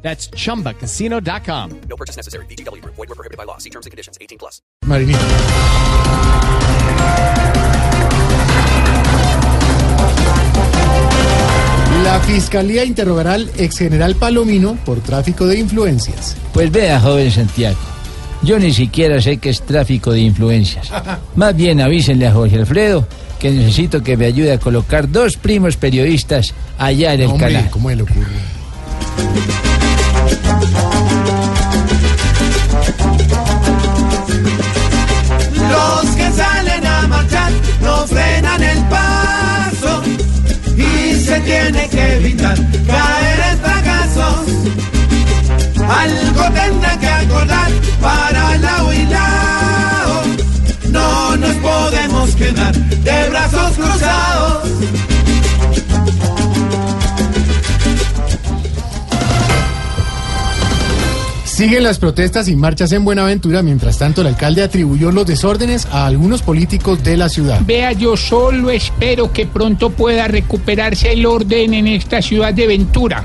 That's chumbacasino.com. No purchase necessary. BGW. Void were prohibited by law. See terms and conditions. 18 plus. Marinito. La fiscalía interrogará al exgeneral Palomino por tráfico de influencias. Pues vea, joven Santiago, yo ni siquiera sé qué es tráfico de influencias. Más bien avísenle a Jorge Alfredo que necesito que me ayude a colocar dos primos periodistas allá en el Hombre, canal. ¿cómo le ocurre? Los que salen a marchar no frenan el paso y se tiene que evitar caer en fracasos. Algo tendrán que acordar para la y. No nos podemos quedar de brazos cruzados. Siguen las protestas y marchas en Buenaventura. Mientras tanto, el alcalde atribuyó los desórdenes a algunos políticos de la ciudad. Vea, yo solo espero que pronto pueda recuperarse el orden en esta ciudad de Ventura.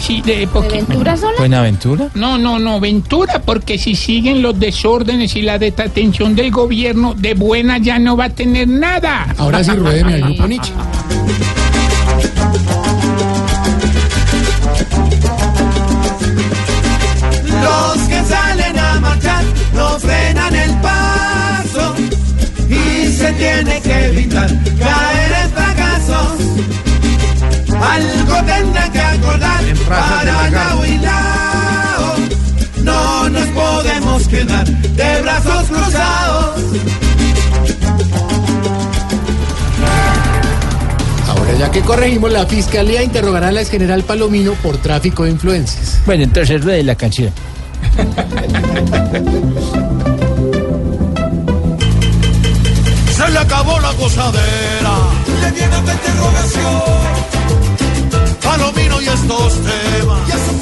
Sí, de porque- ¿Ventura sola? ¿Buenaventura? No, no, no, Ventura, porque si siguen los desórdenes y la desatención del gobierno, de buena ya no va a tener nada. Ahora sí, ruédeme al grupo evitar caer en fracasos. Algo tendrán que acordar para la y lao. No nos podemos quedar de brazos cruzados. Ahora ya que corregimos, la fiscalía interrogará al exgeneral Palomino por tráfico de influencias. Bueno, entonces ruede la canción. Se le acabó la gozadera. Le viene de interrogación. Palomino y estos temas.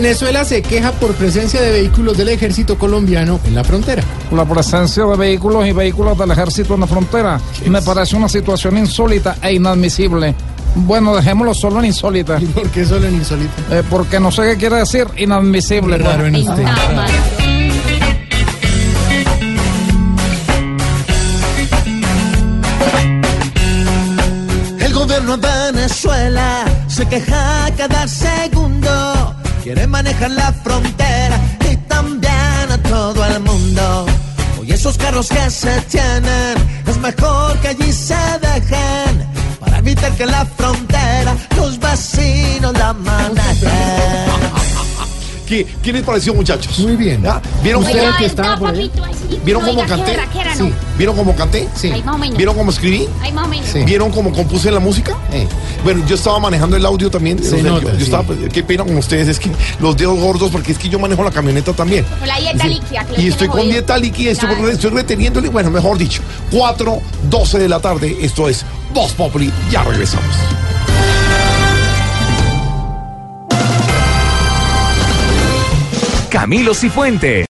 Venezuela se queja por presencia de vehículos del ejército colombiano en la frontera. La presencia de vehículos y vehículos del ejército en la frontera me parece una situación insólita e inadmisible. Bueno, dejémoslo solo en insólita, ¿Y por qué solo en insólito? eh, porque no sé qué quiere decir inadmisible. Raro en usted. El gobierno de Venezuela se queja cada segundo. Quiere manejar la frontera y también a todo el mundo. Hoy esos carros que se tienen es mejor que allí se dejen para evitar que la frontera los vecinos la manejen. ¿Qué, ¿Qué les pareció, muchachos? Muy bien. ¿Ya? ¿Vieron, Usted cómo, Oiga, que estaba por ahí. ¿vieron Oiga, cómo canté? Sí. ¿Vieron cómo canté? Sí. Ahí más o menos. ¿Vieron cómo escribí? Ahí más o menos. Sí. ¿Vieron cómo compuse la música? Eh. Bueno, yo estaba manejando el audio también. Nota, yo, yo sí. estaba, pues, qué pena con ustedes, es que los dedos gordos, porque es que yo manejo la camioneta también. Con la dieta líquida. que lo Y estoy con jodido. dieta líquida, estoy, Claro. estoy reteniéndole, bueno, mejor dicho, 4, 12 de la tarde, esto es Voz Populi, ya regresamos. Camilo Cifuente.